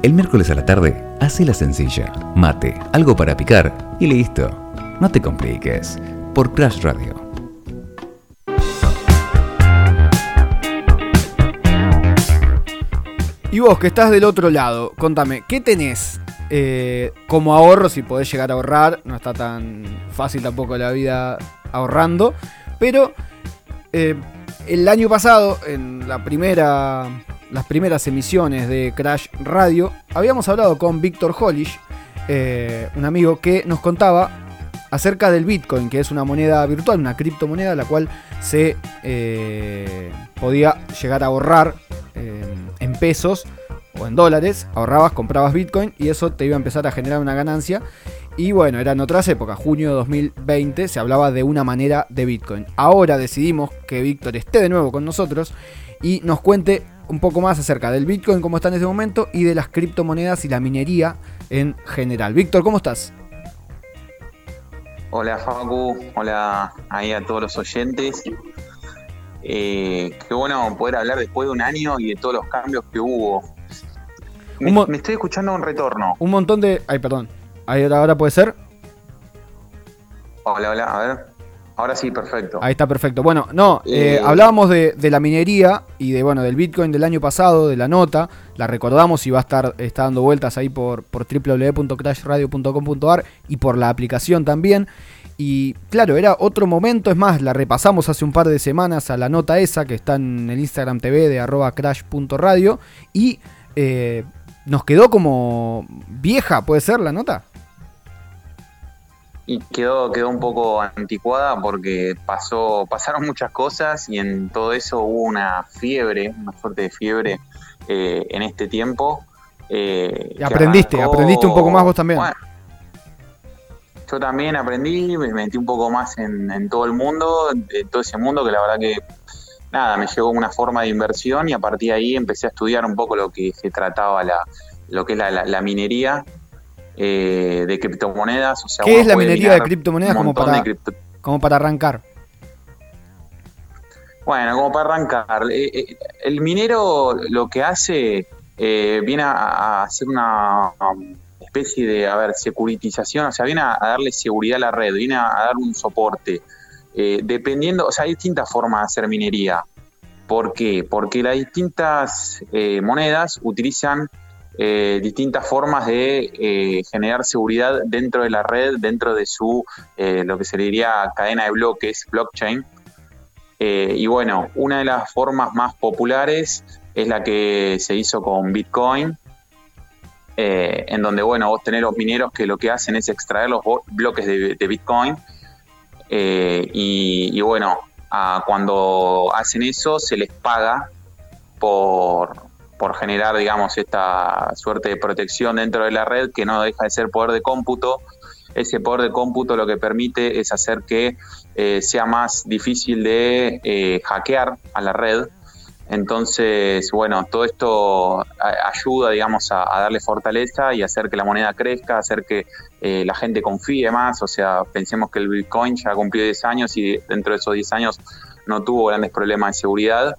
El miércoles a la tarde, hace la sencilla. Mate, algo para picar y listo. No te compliques. Por Crash Radio. Y vos que estás del otro lado, contame, ¿qué tenés eh, como ahorro? Si podés llegar a ahorrar, no está tan fácil tampoco la vida ahorrando, pero eh, el año pasado, en la primera, las primeras emisiones de Crash Radio, habíamos hablado con Víctor Hollish, eh, un amigo que nos contaba acerca del Bitcoin, que es una moneda virtual, una criptomoneda, la cual se podía llegar a ahorrar en pesos o en dólares, ahorrabas, comprabas Bitcoin y eso te iba a empezar a generar una ganancia. Y bueno, eran otras épocas, junio de 2020 se hablaba de una manera de Bitcoin. Ahora decidimos que Víctor esté de nuevo con nosotros y nos cuente un poco más acerca del Bitcoin, cómo está en ese momento, y de las criptomonedas y la minería en general. Víctor, ¿cómo estás? Hola Facu, hola ahí a todos los oyentes. Eh, qué bueno poder hablar después de un año y de todos los cambios que hubo. Me, estoy escuchando un retorno. Un montón de. Ay, perdón. Ahora puede ser. Hola, hola, a ver. Ahora sí, perfecto. Ahí está perfecto. Bueno, no, eh, eh, hablábamos de, la minería y de bueno del Bitcoin del año pasado, de la nota. La recordamos y va a estar está dando vueltas ahí por, por www.crashradio.com.ar y por la aplicación también. Y claro, era otro momento, es más, la repasamos hace un par de semanas a la nota esa que está en el Instagram TV de arroba crash.radio y eh, nos quedó como vieja, ¿puede ser la nota? Y quedó, quedó un poco anticuada porque pasó, pasaron muchas cosas y en todo eso hubo una fiebre, una suerte de fiebre eh, en este tiempo. Eh, y aprendiste, aprendiste un poco más vos también yo también aprendí, me metí un poco más en, todo el mundo, en todo ese mundo que la verdad que nada, me llegó una forma de inversión y a partir de ahí empecé a estudiar un poco lo que se trataba la, lo que es la, minería eh, de criptomonedas. O sea, ¿Qué es la minería de criptomonedas como para, como para arrancar? Bueno, como para arrancar, eh, eh, el minero lo que hace viene a, hacer una especie de, a ver, securitización, o sea, viene a, darle seguridad a la red, viene a, dar un soporte. Dependiendo, o sea, hay distintas formas de hacer minería. ¿Por qué? Porque las distintas monedas utilizan eh, distintas formas de generar seguridad dentro de la red, dentro de su, lo que se diría cadena de bloques, blockchain. y bueno, una de las formas más populares es la que se hizo con Bitcoin, eh, en donde, bueno, vos tenés los mineros que lo que hacen es extraer los bloques de, Bitcoin eh, y, bueno, cuando hacen eso se les paga por, por generar, digamos, esta suerte de protección dentro de la red que no deja de ser poder de cómputo. Ese poder de cómputo lo que permite es hacer que eh, sea más difícil de hackear a la red entonces, bueno, todo esto ayuda, digamos, a, darle fortaleza y hacer que la moneda crezca, hacer que eh, la gente confíe más. O sea, pensemos que el Bitcoin ya cumplió 10 años y dentro de esos 10 años no tuvo grandes problemas de seguridad.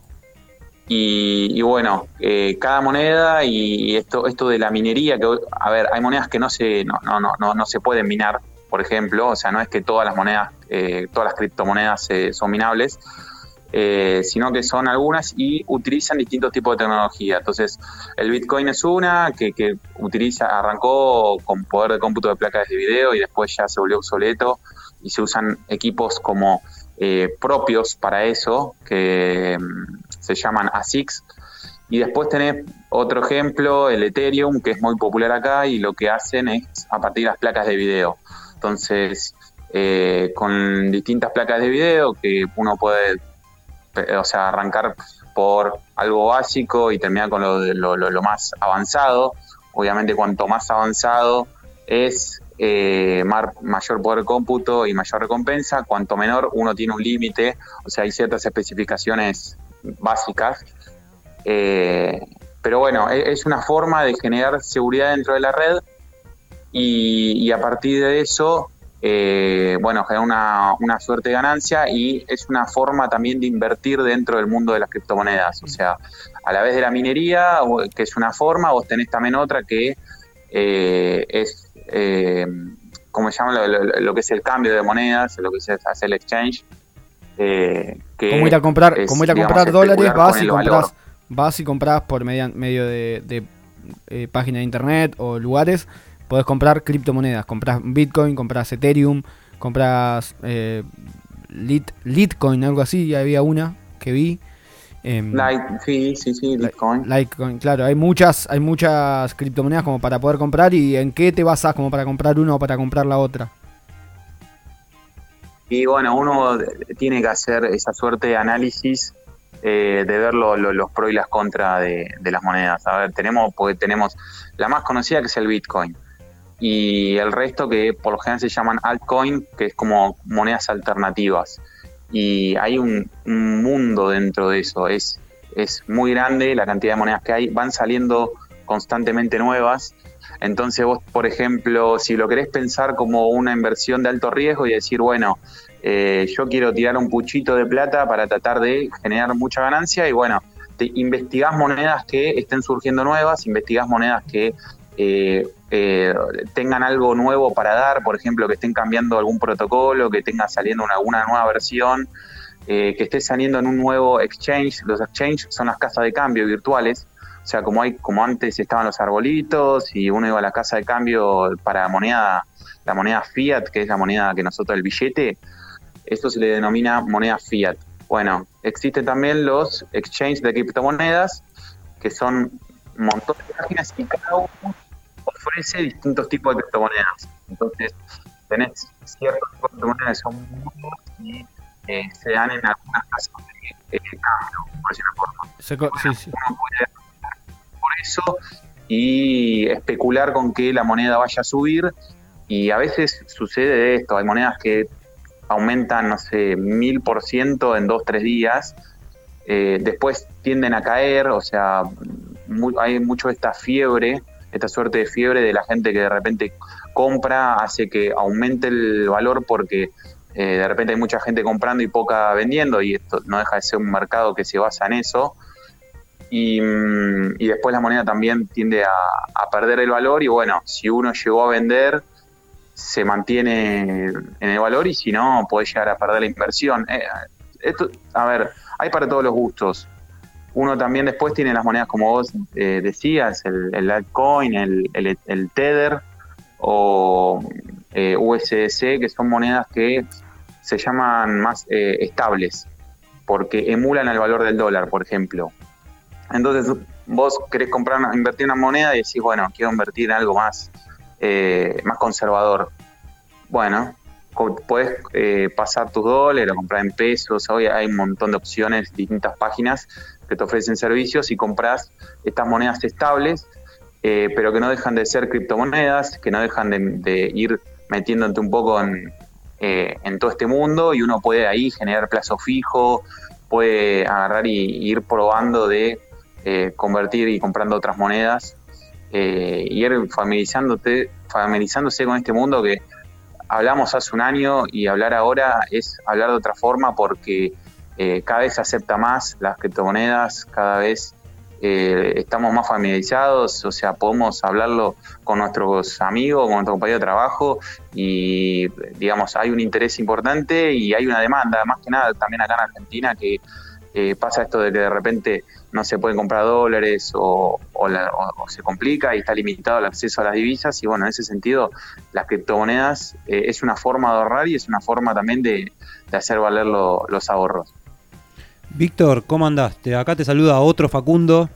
Y, bueno, eh, cada moneda y esto, esto de la minería, que a ver, hay monedas que no se, no, no, no, no se pueden minar, por ejemplo, o sea, no es que todas las monedas, eh, todas las criptomonedas son minables eh, sino que son algunas y utilizan distintos tipos de tecnología. Entonces, el Bitcoin es una que, utiliza, arrancó con poder de cómputo de placas de video y después ya se volvió obsoleto y se usan equipos como eh, propios para eso que se llaman ASICs. Y después tenés otro ejemplo, el Ethereum, que es muy popular acá y lo que hacen es a partir de las placas de video. Entonces, eh, con distintas placas de video que uno puede o sea, arrancar por algo básico y terminar con lo, lo, lo, más avanzado. Obviamente, cuanto más avanzado es eh, mayor poder de cómputo y mayor recompensa, cuanto menor uno tiene un límite, o sea, hay ciertas especificaciones básicas. Eh, pero bueno, e, es una forma de generar seguridad dentro de la red y, a partir de eso eh, bueno, genera una, una, suerte de ganancia y es una forma también de invertir dentro del mundo de las criptomonedas. O sea, a la vez de la minería, que es una forma, vos tenés también otra que eh, es, eh, ¿cómo se llama? Lo, que es el cambio de monedas, lo que es hacer el exchange. Eh, que como ir a comprar, como ir a comprar dólares, vas y, compras, vas y compras por medio de, de eh, páginas de internet o lugares podés comprar criptomonedas. Compras Bitcoin, compras Ethereum, compras eh, Litecoin, algo así. había una que vi. Em, sí, sí, sí, Litecoin. Litecoin, claro. Hay muchas, hay muchas criptomonedas como para poder comprar. ¿Y en qué te basas como para comprar una o para comprar la otra? Y bueno, uno tiene que hacer esa suerte de análisis eh, de ver los pros y las contras de, las monedas. A ver, tenemos, porque tenemos la más conocida que es el Bitcoin y el resto que por lo general se llaman altcoin, que es como monedas alternativas. Y hay un, mundo dentro de eso, es, es muy grande la cantidad de monedas que hay, van saliendo constantemente nuevas. Entonces vos, por ejemplo, si lo querés pensar como una inversión de alto riesgo y decir, bueno, eh, yo quiero tirar un puchito de plata para tratar de generar mucha ganancia y bueno, te investigás monedas que estén surgiendo nuevas, investigás monedas que eh, eh, tengan algo nuevo para dar, por ejemplo, que estén cambiando algún protocolo, que tenga saliendo una, nueva versión, eh, que esté saliendo en un nuevo exchange. Los exchanges son las casas de cambio virtuales. O sea, como hay, como antes estaban los arbolitos y uno iba a la casa de cambio para moneda, la moneda fiat, que es la moneda que nosotros el billete, esto se le denomina moneda fiat. Bueno, existen también los exchanges de criptomonedas, que son un montón de páginas y cada uno ofrece distintos tipos de criptomonedas. Entonces, tenés ciertos tipos de criptomonedas que son muy y eh, se dan en algunas casas de eh, cambio, por decirlo forma. Sí, sí. Uno puede eso y especular con que la moneda vaya a subir y a veces sucede esto, hay monedas que aumentan, no sé, mil por ciento en dos, tres días, eh, después tienden a caer, o sea, hay mucho esta fiebre esta suerte de fiebre de la gente que de repente compra hace que aumente el valor porque eh, de repente hay mucha gente comprando y poca vendiendo y esto no deja de ser un mercado que se basa en eso. Y, mm, después la moneda también tiende a, perder el valor y bueno, si uno llegó a vender, se mantiene en el valor y si no, puede llegar a perder la inversión. Eh, esto, a ver, hay para todos los gustos. Uno también después tiene las monedas, como vos eh, decías, el, el altcoin, el, el, Tether o eh, USDC, que son monedas que se llaman más eh, estables, porque emulan el valor del dólar, por ejemplo. Entonces, vos querés comprar, invertir en una moneda y decís, bueno, quiero invertir en algo más, más conservador. Bueno, puedes pasar tus dólares comprar en pesos. Hoy hay un montón de opciones, distintas páginas que te ofrecen servicios y compras estas monedas estables, eh, pero que no dejan de ser criptomonedas, que no dejan de, ir metiéndote un poco eh, en, todo este mundo y uno puede ahí generar plazo fijo, puede agarrar y, ir probando de eh, convertir y comprando otras monedas y ir familiarizándote, familiarizándose con este mundo que hablamos hace un año y hablar ahora es hablar de otra forma porque eh, cada vez se acepta más las criptomonedas, cada vez eh, estamos más familiarizados, o sea, podemos hablarlo con nuestros amigos, con nuestro compañero de trabajo y, digamos, hay un interés importante y hay una demanda, más que nada también acá en Argentina, que eh, pasa esto de que de repente no se pueden comprar dólares o, se complica y está limitado el acceso a las divisas y bueno, en ese sentido las criptomonedas es una forma de ahorrar y es una forma también de, hacer valer los ahorros. Víctor, ¿cómo andaste? Acá te saluda otro Facundo.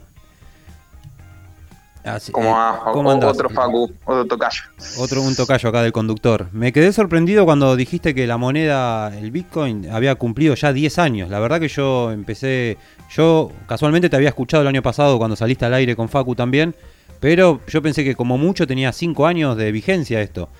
¿Cómo, eh, Otro Facu, otro tocayo. Otro un tocayo acá del conductor. Me quedé sorprendido cuando dijiste que la moneda, el Bitcoin, había cumplido ya 10 años. La verdad que yo empecé, yo casualmente te había escuchado el año pasado cuando saliste al aire con Facu también, pero yo pensé que como mucho tenía 5 años de vigencia esto.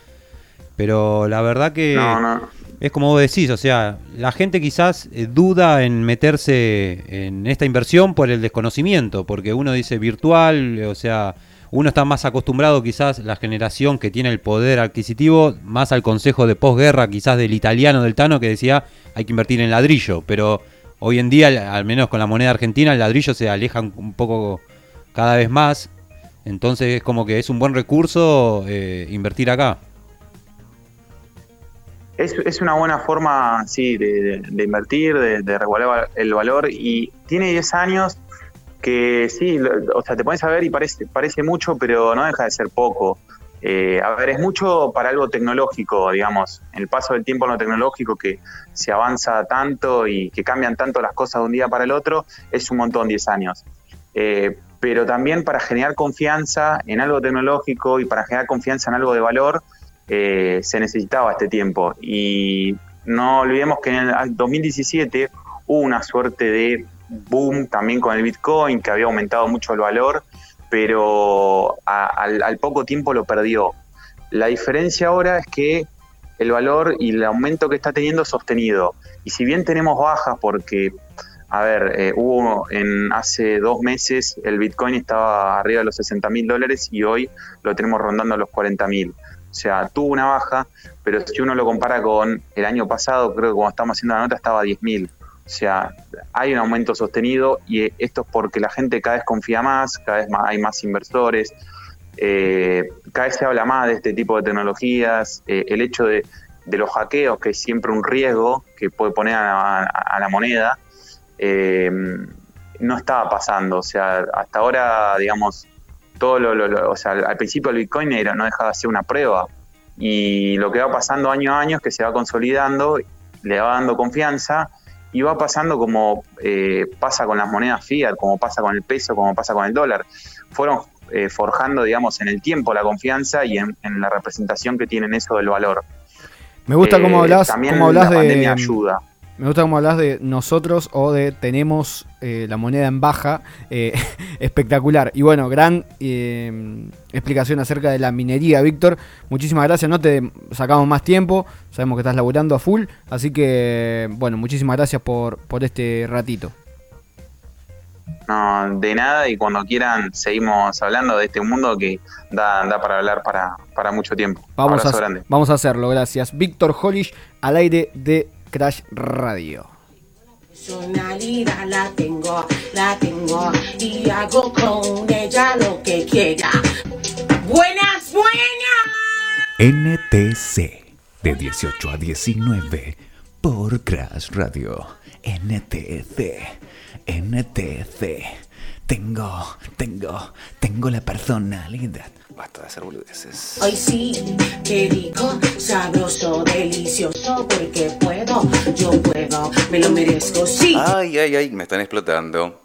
Pero la verdad que... No, no es como vos decís, o sea, la gente quizás eh, duda en meterse en esta inversión por el desconocimiento, porque uno dice virtual, o sea, uno está más acostumbrado quizás la generación que tiene el poder adquisitivo más al consejo de posguerra quizás del italiano del Tano que decía hay que invertir en ladrillo, pero hoy en día al menos con la moneda argentina el ladrillo se aleja un poco cada vez más, entonces es como que es un buen recurso eh, invertir acá. Es, una buena forma, sí, de, invertir, de, de, regular el valor y tiene 10 años que sí, o sea, te pones a ver y parece, parece mucho, pero no deja de ser poco. Eh, a ver, es mucho para algo tecnológico, digamos, el paso del tiempo en lo tecnológico que se avanza tanto y que cambian tanto las cosas de un día para el otro, es un montón 10 años. Eh, pero también para generar confianza en algo tecnológico y para generar confianza en algo de valor, eh, se necesitaba este tiempo. Y no olvidemos que en el 2017 hubo una suerte de boom también con el Bitcoin, que había aumentado mucho el valor, pero al, poco tiempo lo perdió. La diferencia ahora es que el valor y el aumento que está teniendo es sostenido. Y si bien tenemos bajas porque, a ver, eh, hubo en hace dos meses el Bitcoin estaba arriba de los 60 mil dólares y hoy lo tenemos rondando a los 40 mil. O sea, tuvo una baja, pero si uno lo compara con el año pasado, creo que cuando estamos haciendo la nota estaba a 10 mil. O sea, hay un aumento sostenido y esto es porque la gente cada vez confía más, cada vez más, hay más inversores, eh, cada vez se habla más de este tipo de tecnologías, eh, el hecho de, los hackeos, que es siempre un riesgo que puede poner a, la moneda, eh, no estaba pasando. O sea, hasta ahora, digamos, todo lo, o sea, al principio el Bitcoin era, no dejaba de ser una prueba. Y lo que va pasando año a año es que se va consolidando, le va dando confianza y va pasando como eh, pasa con las monedas fiat, como pasa con el peso, como pasa con el dólar. Fueron eh, forjando, digamos, en el tiempo la confianza y en, la representación que tienen eso del valor. Me gusta cómo eh, hablas, también cómo hablas la de ayuda. Me gusta cómo hablas de nosotros o de tenemos eh, la moneda en baja. Eh, espectacular. Y bueno, gran eh, explicación acerca de la minería, Víctor. Muchísimas gracias. No te sacamos más tiempo. Sabemos que estás laburando a full. Así que, bueno, muchísimas gracias por, por este ratito. No, de nada. Y cuando quieran, seguimos hablando de este mundo que da, da para hablar para, para mucho tiempo. Vamos a, vamos a hacerlo. Gracias. Víctor Holish al aire de Crash Radio. Personalidad la tengo, la tengo y hago con ella lo que quiera. Buenas, buenas. NTC de 18 a 19 por Crash Radio. NTC, NTC. Tengo, tengo, tengo la personalidad Basta de hacer boludeces. Hoy sí, qué rico, sabroso, delicioso, porque puedo, yo puedo, me lo merezco, sí. Ay, ay, ay, me están explotando.